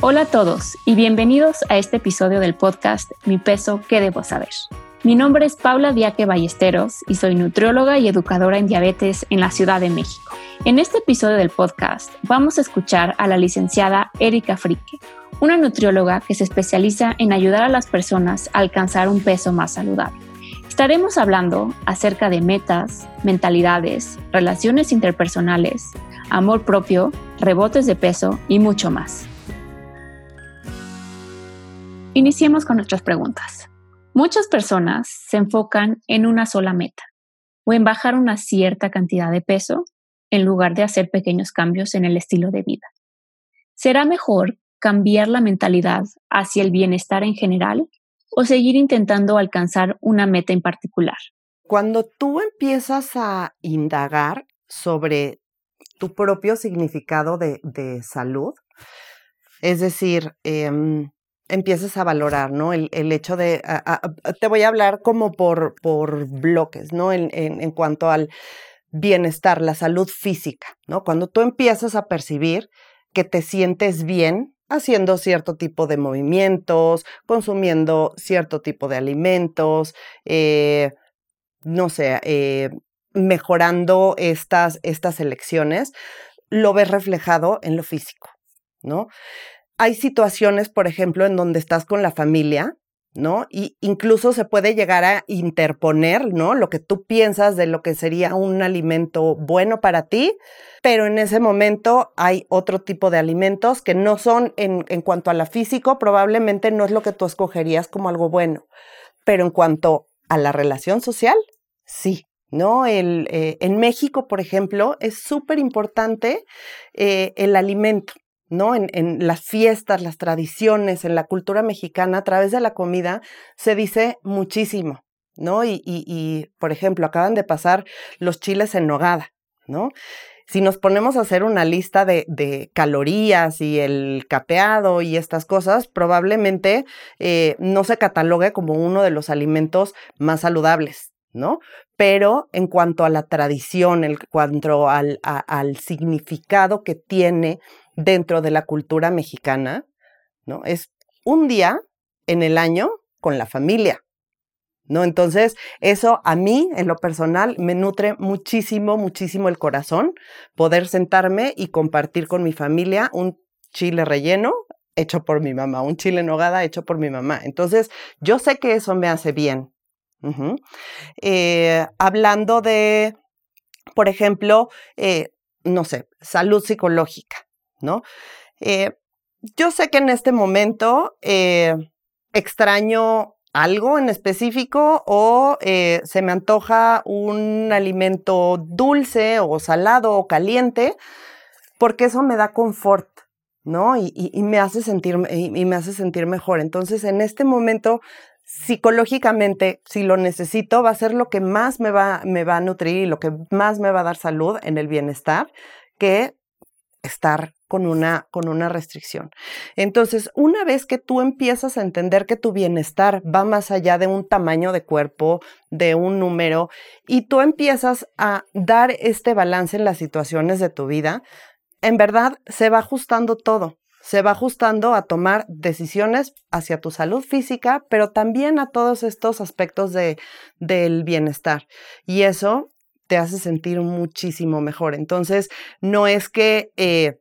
Hola a todos y bienvenidos a este episodio del podcast Mi peso, ¿qué debo saber? Mi nombre es Paula Diaque Ballesteros y soy nutrióloga y educadora en diabetes en la Ciudad de México. En este episodio del podcast vamos a escuchar a la licenciada Erika Frique, una nutrióloga que se especializa en ayudar a las personas a alcanzar un peso más saludable. Estaremos hablando acerca de metas, mentalidades, relaciones interpersonales, amor propio, rebotes de peso y mucho más. Iniciemos con nuestras preguntas. Muchas personas se enfocan en una sola meta o en bajar una cierta cantidad de peso en lugar de hacer pequeños cambios en el estilo de vida. ¿Será mejor cambiar la mentalidad hacia el bienestar en general o seguir intentando alcanzar una meta en particular? Cuando tú empiezas a indagar sobre tu propio significado de, salud, es decir, em, empiezas a valorar, ¿no? El, hecho de, te voy a hablar como por, por bloques, ¿no? En, en, cuanto al bienestar, la salud física, ¿no? Cuando tú empiezas a percibir que te sientes bien haciendo cierto tipo de movimientos, consumiendo cierto tipo de alimentos, eh, no sé, eh, mejorando estas, estas elecciones, lo ves reflejado en lo físico, ¿no? Hay situaciones, por ejemplo, en donde estás con la familia, ¿no? Y incluso se puede llegar a interponer, ¿no? Lo que tú piensas de lo que sería un alimento bueno para ti, pero en ese momento hay otro tipo de alimentos que no son, en, cuanto a la físico, probablemente no es lo que tú escogerías como algo bueno, pero en cuanto a la relación social, sí. ¿No? Eh, en México, por ejemplo, es súper importante eh, el alimento. ¿No? En, en, las fiestas, las tradiciones, en la cultura mexicana, a través de la comida, se dice muchísimo, ¿no? Y, y, por ejemplo, acaban de pasar los chiles en nogada, ¿no? Si nos ponemos a hacer una lista de, de calorías y el capeado y estas cosas, probablemente eh, no se catalogue como uno de los alimentos más saludables, ¿no? Pero en cuanto a la tradición, en cuanto al, al significado que tiene dentro de la cultura mexicana, ¿no? Es un día en el año con la familia, ¿no? Entonces, eso a mí, en lo personal, me nutre muchísimo, muchísimo el corazón, poder sentarme y compartir con mi familia un chile relleno hecho por mi mamá, un chile en hogada hecho por mi mamá. Entonces, yo sé que eso me hace bien. Eh, hablando de, por ejemplo, eh, no sé, salud psicológica. ¿No? Eh, yo sé que en este momento eh, extraño algo en específico o eh, se me antoja un alimento dulce o salado o caliente, porque eso me da confort, ¿no? Y, me hace sentir, y, me hace sentir mejor. Entonces, en este momento, psicológicamente, si lo necesito, va a ser lo que más me va, me va a nutrir y lo que más me va a dar salud en el bienestar, que estar con una, con una restricción. Entonces, una vez que tú empiezas a entender que tu bienestar va más allá de un tamaño de cuerpo, de un número, y tú empiezas a dar este balance en las situaciones de tu vida, en verdad se va ajustando todo. Se va ajustando a tomar decisiones hacia tu salud física, pero también a todos estos aspectos de, del bienestar. Y eso te hace sentir muchísimo mejor. Entonces, no es que eh,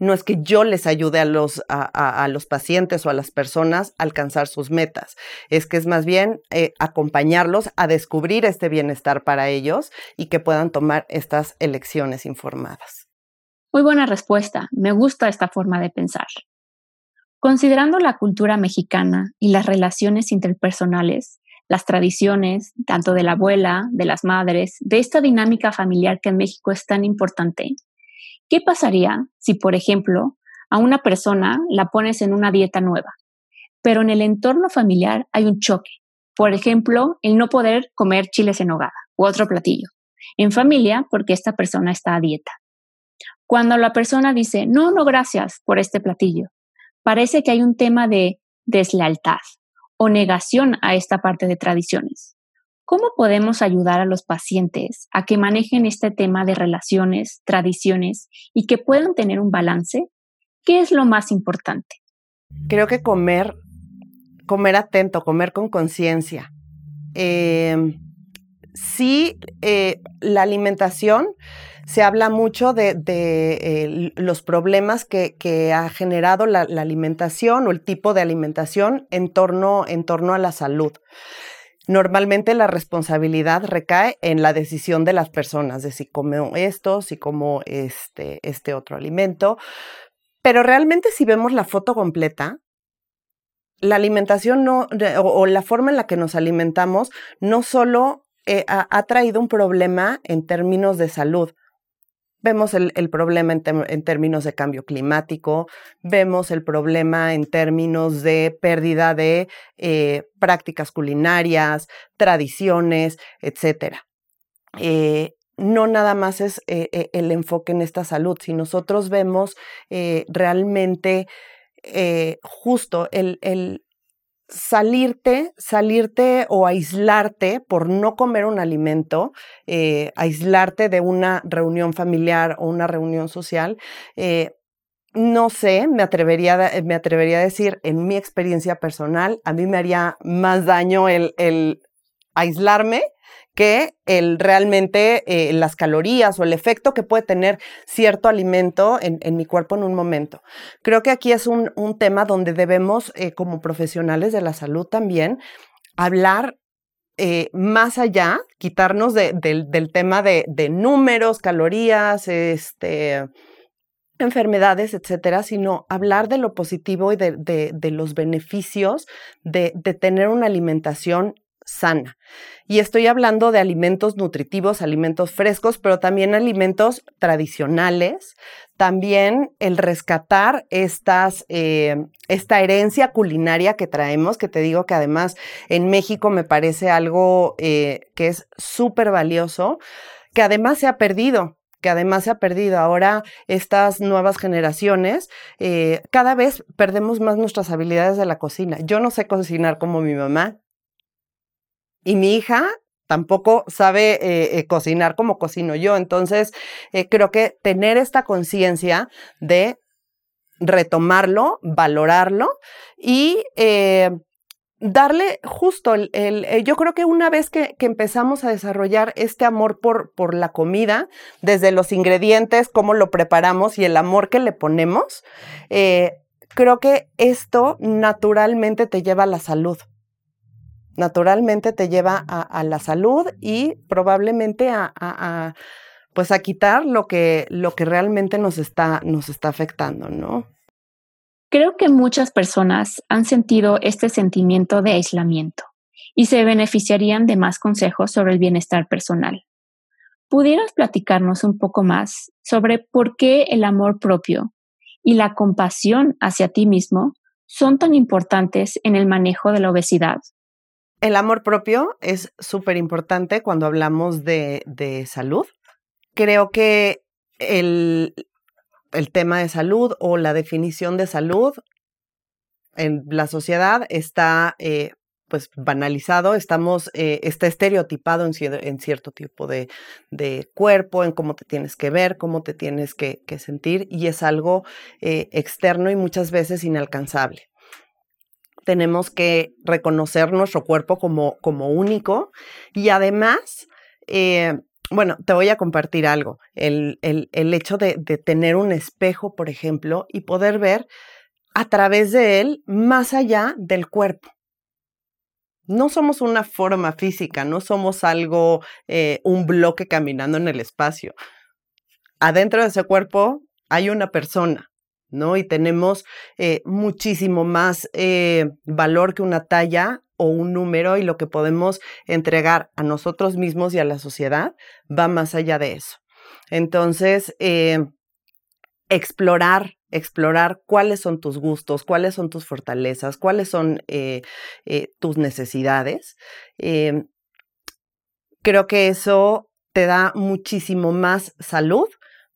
no es que yo les ayude a los, a, los pacientes o a las personas a alcanzar sus metas, es que es más bien eh, acompañarlos a descubrir este bienestar para ellos y que puedan tomar estas elecciones informadas. Muy buena respuesta, me gusta esta forma de pensar. Considerando la cultura mexicana y las relaciones interpersonales, las tradiciones, tanto de la abuela, de las madres, de esta dinámica familiar que en México es tan importante, ¿Qué pasaría si, por ejemplo, a una persona la pones en una dieta nueva, pero en el entorno familiar hay un choque? Por ejemplo, el no poder comer chiles en hogada u otro platillo. En familia, porque esta persona está a dieta. Cuando la persona dice, no, no, gracias por este platillo, parece que hay un tema de deslealtad o negación a esta parte de tradiciones. ¿Cómo podemos ayudar a los pacientes a que manejen este tema de relaciones, tradiciones y que puedan tener un balance ¿qué es lo más importante? Creo que comer, comer atento, comer con conciencia. Eh, sí, eh, la alimentación se habla mucho de, eh, los problemas que, ha generado la, alimentación o el tipo de alimentación en torno, en torno a la salud. Normalmente la responsabilidad recae en la decisión de las personas de si como esto, si como este, este otro alimento. Pero realmente si vemos la foto completa, la alimentación o, la forma en la que nos alimentamos no solo eh, ha, traído un problema en términos de salud, Vemos el, problema en, términos de cambio climático, vemos el problema en términos de pérdida de eh, prácticas culinarias, tradiciones, etc. Eh, no nada más es eh, el enfoque en esta salud, si nosotros vemos realmente justo el, salirte, salirte o aislarte por no comer un alimento, eh, aislarte de una reunión familiar o una reunión social, eh, no sé, me atrevería, me atrevería a decir, en mi experiencia personal, a mí me haría más daño el, el aislarme que el realmente eh, las calorías o el efecto que puede tener cierto alimento en, mi cuerpo en un momento. Creo que aquí es un, tema donde debemos, eh, como profesionales de la salud también, hablar eh, más allá, quitarnos del tema de, números, calorías, este, enfermedades, etcétera, sino hablar de lo positivo y de, los beneficios de, tener una alimentación sana. Y estoy hablando de alimentos nutritivos, alimentos frescos, pero también alimentos tradicionales. También el rescatar estas, eh, esta herencia culinaria que traemos, que te digo que además en México me parece algo eh, que es súper valioso, que además se ha perdido que además se ha perdido. Ahora estas nuevas generaciones, eh, cada vez perdemos más nuestras habilidades de la cocina. Yo no sé cocinar como mi mamá, y mi hija tampoco sabe eh, eh, cocinar como cocino yo. Entonces, eh, creo que tener esta conciencia de retomarlo, valorarlo y darle justo el, yo creo que una vez que, empezamos a desarrollar este amor por, por la comida, desde los ingredientes, cómo lo preparamos y el amor que le ponemos, creo que esto naturalmente te lleva a la salud naturalmente te lleva a, la salud y probablemente a, pues a quitar lo que, lo que realmente nos está, nos está afectando, ¿no? Creo que muchas personas han sentido este sentimiento de aislamiento y se beneficiarían de más consejos sobre el bienestar personal. ¿Pudieras platicarnos un poco más sobre por qué el amor propio y la compasión hacia ti mismo son tan importantes en el manejo de la obesidad el amor propio es súper importante cuando hablamos de, salud. Creo que el, tema de salud o la definición de salud en la sociedad está eh, pues banalizado, estamos, eh, está estereotipado en, cierto tipo de, cuerpo, en cómo te tienes que ver, cómo te tienes que, sentir, y es algo eh, externo y muchas veces inalcanzable tenemos que reconocer nuestro cuerpo como, como único y además, eh, bueno, te voy a compartir algo, el, el, hecho de, de, tener un espejo, por ejemplo, y poder ver a través de él más allá del cuerpo. No somos una forma física, no somos algo, eh, un bloque caminando en el espacio. Adentro de ese cuerpo hay una persona, ¿no? Y tenemos eh, muchísimo más eh, valor que una talla o un número y lo que podemos entregar a nosotros mismos y a la sociedad va más allá de eso. Entonces, eh, explorar, explorar cuáles son tus gustos, cuáles son tus fortalezas, cuáles son tus necesidades. creo que eso te da muchísimo más salud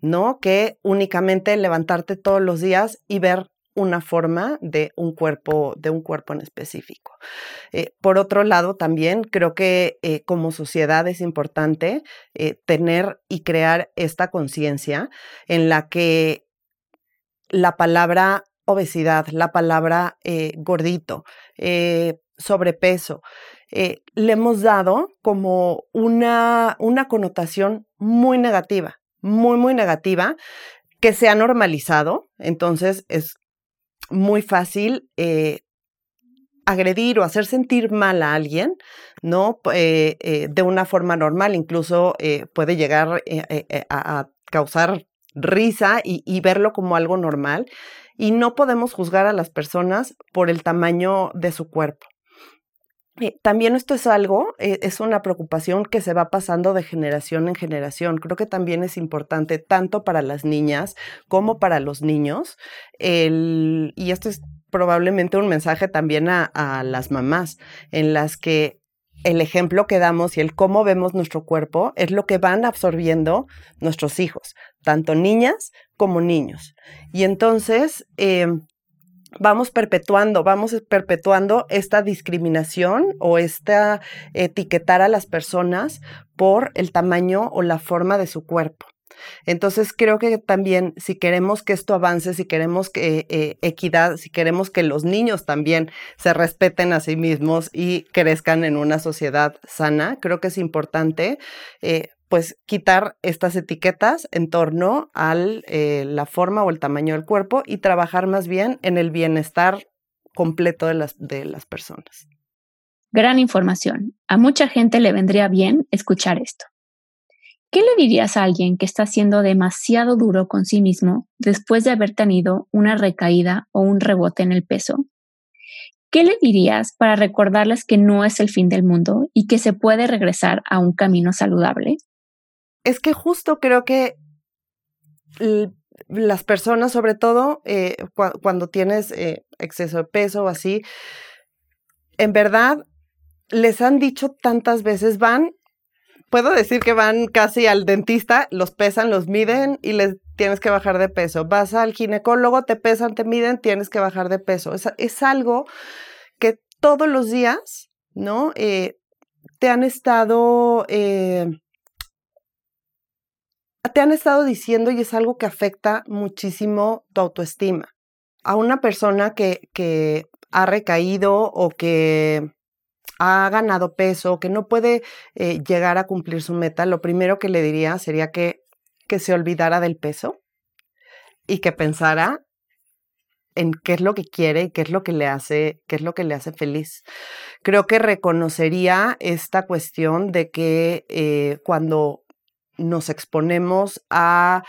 ¿no? Que únicamente levantarte todos los días y ver una forma de un cuerpo, de un cuerpo en específico. Eh, por otro lado, también creo que eh, como sociedad es importante eh, tener y crear esta conciencia en la que la palabra obesidad, la palabra gordito, sobrepeso. Le hemos dado como una, una connotación muy negativa, muy, muy negativa, que se ha normalizado. Entonces es muy fácil agredir o hacer sentir mal a alguien, ¿no? de una forma normal, incluso puede llegar a, causar risa y, verlo como algo normal. Y no podemos juzgar a las personas por el tamaño de su cuerpo. Eh, también esto es algo, eh, es una preocupación que se va pasando de generación en generación. Creo que también es importante tanto para las niñas como para los niños. y esto es probablemente un mensaje también a las mamás, en las que el ejemplo que damos y el cómo vemos nuestro cuerpo es lo que van absorbiendo nuestros hijos, tanto niñas como niños. Y entonces eh, vamos perpetuando, vamos perpetuando esta discriminación o esta etiquetar a las personas por el tamaño o la forma de su cuerpo. Entonces creo que también si queremos que esto avance, si queremos que eh, equidad, si queremos que los niños también se respeten a sí mismos y crezcan en una sociedad sana, creo que es importante eh, pues quitar estas etiquetas en torno a eh, la forma o el tamaño del cuerpo y trabajar más bien en el bienestar completo de las, de las personas. Gran información. A mucha gente le vendría bien escuchar esto. ¿Qué le dirías a alguien que está siendo demasiado duro con sí mismo después de haber tenido una recaída o un rebote en el peso? ¿Qué le dirías para recordarles que no es el fin del mundo y que se puede regresar a un camino saludable? Es que justo creo que las personas, sobre todo eh, cuando tienes eh, exceso de peso o así, en verdad les han dicho tantas veces, van puedo decir que van casi al dentista, los pesan, los miden y les tienes que bajar de peso. Vas al ginecólogo, te pesan, te miden, tienes que bajar de peso. Es, algo que todos los días, ¿no? Eh, te han estado... Te han estado diciendo y es algo que afecta muchísimo tu autoestima. A una persona que, que ha recaído o que ha ganado peso, que no puede eh, llegar a cumplir su meta, lo primero que le diría sería que, que se olvidara del peso y que pensara en qué es lo que quiere y qué es lo que le hace, qué es lo que le hace feliz. Creo que reconocería esta cuestión de que eh, cuando nos exponemos a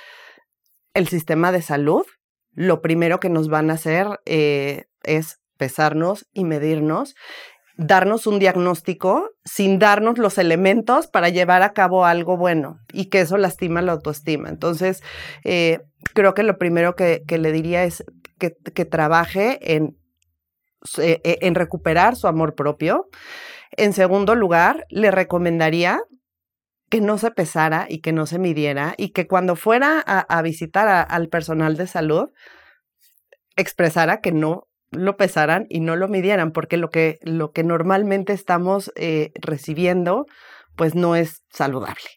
el sistema de salud, lo primero que nos van a hacer eh, es pesarnos y medirnos darnos un diagnóstico sin darnos los elementos para llevar a cabo algo bueno y que eso lastima la autoestima. Entonces, eh, creo que lo primero que, le diría es que, trabaje en, eh, en recuperar su amor propio. En segundo lugar, le recomendaría que no se pesara y que no se midiera y que cuando fuera a, visitar al personal de salud, expresara que no lo pesaran y no lo midieran, porque lo que, lo que normalmente estamos eh, recibiendo, pues no es saludable,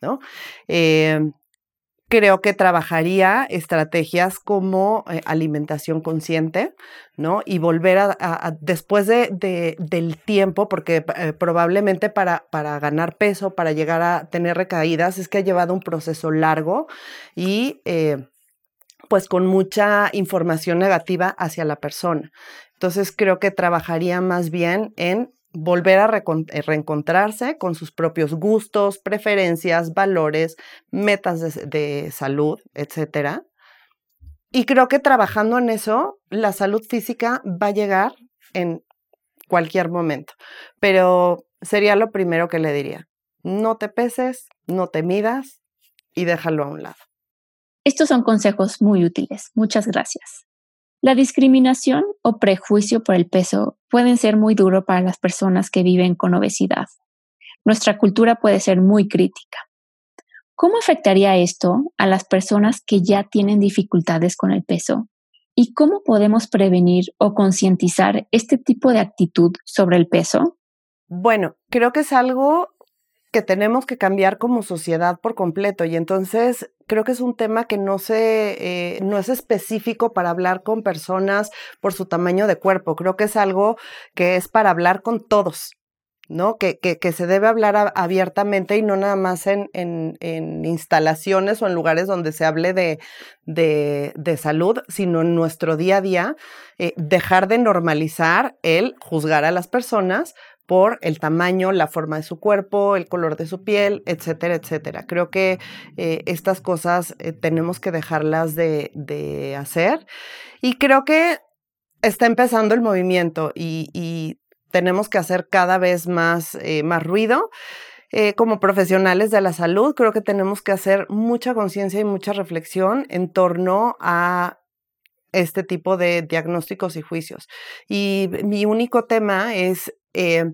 ¿no? Eh, creo que trabajaría estrategias como eh, alimentación consciente, ¿no? Y volver a, después de, del tiempo, porque probablemente para, para ganar peso, para llegar a tener recaídas, es que ha llevado un proceso largo y pues con mucha información negativa hacia la persona. Entonces creo que trabajaría más bien en volver a eh, reencontrarse con sus propios gustos, preferencias, valores, metas de, salud, etc. Y creo que trabajando en eso, la salud física va a llegar en cualquier momento. Pero sería lo primero que le diría. No te peses, no te midas y déjalo a un lado. Estos son consejos muy útiles. Muchas gracias. La discriminación o prejuicio por el peso pueden ser muy duro para las personas que viven con obesidad. Nuestra cultura puede ser muy crítica. ¿Cómo afectaría esto a las personas que ya tienen dificultades con el peso? ¿Y cómo podemos prevenir o concientizar este tipo de actitud sobre el peso? Bueno, creo que es algo que tenemos que cambiar como sociedad por completo y entonces creo que es un tema que no se eh, no es específico para hablar con personas por su tamaño de cuerpo creo que es algo que es para hablar con todos ¿no? Que, que, se debe hablar abiertamente y no nada más en, en, instalaciones o en lugares donde se hable de, de, salud, sino en nuestro día a día, eh, dejar de normalizar el juzgar a las personas por el tamaño, la forma de su cuerpo, el color de su piel, etcétera, etcétera. Creo que eh, estas cosas eh, tenemos que dejarlas de, de, hacer y creo que está empezando el movimiento y, y tenemos que hacer cada vez más, eh, más ruido. como profesionales de la salud, creo que tenemos que hacer mucha conciencia y mucha reflexión en torno a este tipo de diagnósticos y juicios. Y mi único tema es eh,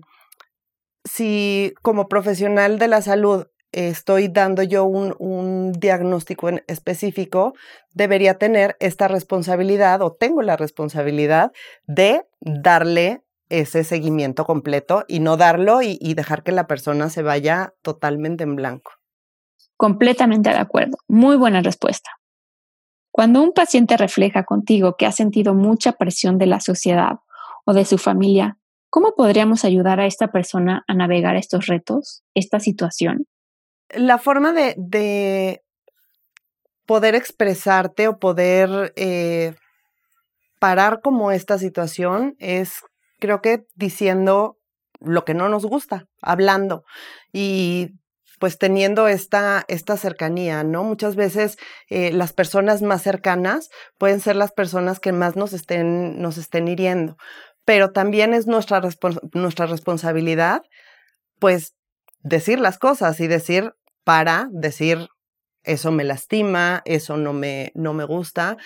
si como profesional de la salud estoy dando yo un, diagnóstico en específico, debería tener esta responsabilidad o tengo la responsabilidad de darle ese seguimiento completo y no darlo y, y dejar que la persona se vaya totalmente en blanco. Completamente de acuerdo. Muy buena respuesta. Cuando un paciente refleja contigo que ha sentido mucha presión de la sociedad o de su familia, ¿Cómo podríamos ayudar a esta persona a navegar estos retos, esta situación? La forma de, poder expresarte o poder eh, parar como esta situación es, creo que diciendo lo que no nos gusta, hablando y pues teniendo esta, esta cercanía, ¿no? Muchas veces eh, las personas más cercanas pueden ser las personas que más nos estén, nos estén hiriendo, pero también es nuestra, nuestra responsabilidad, pues, decir las cosas y decir para, decir eso me lastima, eso no me, no me gusta.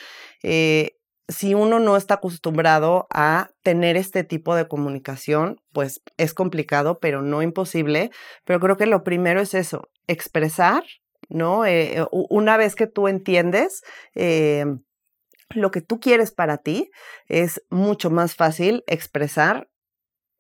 Eh, si uno no está acostumbrado a tener este tipo de comunicación, pues es complicado, pero no imposible. Pero creo que lo primero es eso, expresar, ¿no? Eh, una vez que tú entiendes eh, lo que tú quieres para ti, es mucho más fácil expresar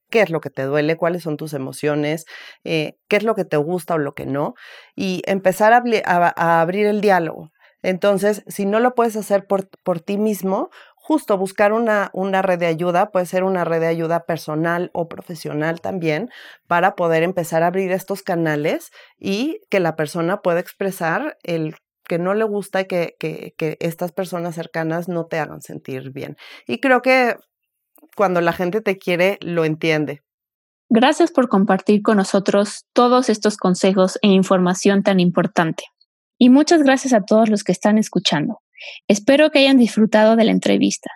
qué es lo que te duele, cuáles son tus emociones, eh, qué es lo que te gusta o lo que no, y empezar a, abrir el diálogo. Entonces, si no lo puedes hacer por, por ti mismo, justo buscar una, una, red de ayuda, puede ser una red de ayuda personal o profesional también, para poder empezar a abrir estos canales y que la persona pueda expresar el que no le gusta que, que, que estas personas cercanas no te hagan sentir bien. Y creo que cuando la gente te quiere, lo entiende. Gracias por compartir con nosotros todos estos consejos e información tan importante. Y muchas gracias a todos los que están escuchando. Espero que hayan disfrutado de la entrevista.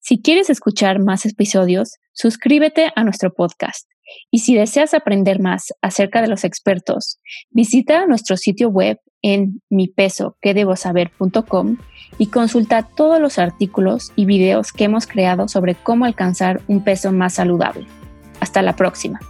Si quieres escuchar más episodios, suscríbete a nuestro podcast. Y si deseas aprender más acerca de los expertos, visita nuestro sitio web en mipesoquedebosaber.com y consulta todos los artículos y videos que hemos creado sobre cómo alcanzar un peso más saludable. Hasta la próxima.